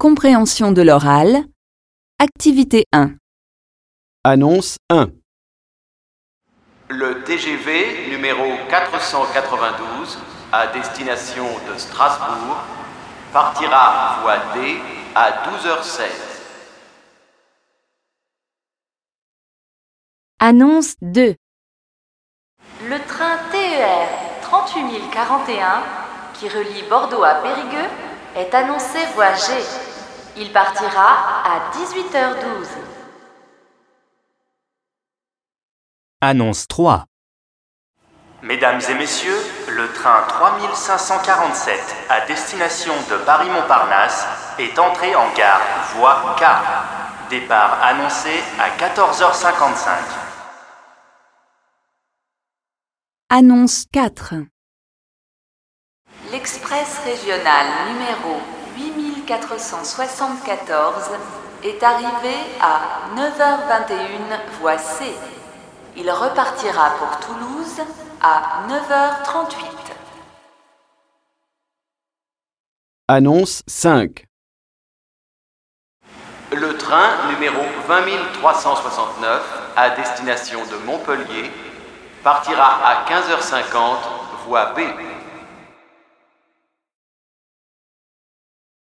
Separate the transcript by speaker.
Speaker 1: Compréhension de l'oral. Activité 1.
Speaker 2: Annonce 1.
Speaker 3: Le TGV numéro 492 à destination de Strasbourg partira voie D à 12h16.
Speaker 1: Annonce 2.
Speaker 4: Le train TER 38041 qui relie Bordeaux à Périgueux est annoncé voie G. Il partira à 18h12.
Speaker 5: Annonce 3.
Speaker 6: Mesdames et messieurs, le train 3547 à destination de Paris-Montparnasse est entré en gare voie K. Départ annoncé à 14h55.
Speaker 1: Annonce 4.
Speaker 4: L'Express régional numéro 8474 est arrivé à 9h21 voie C. Il repartira pour Toulouse à 9h38.
Speaker 2: Annonce 5.
Speaker 3: Le train numéro 20369 à destination de Montpellier partira à 15h50 voie B.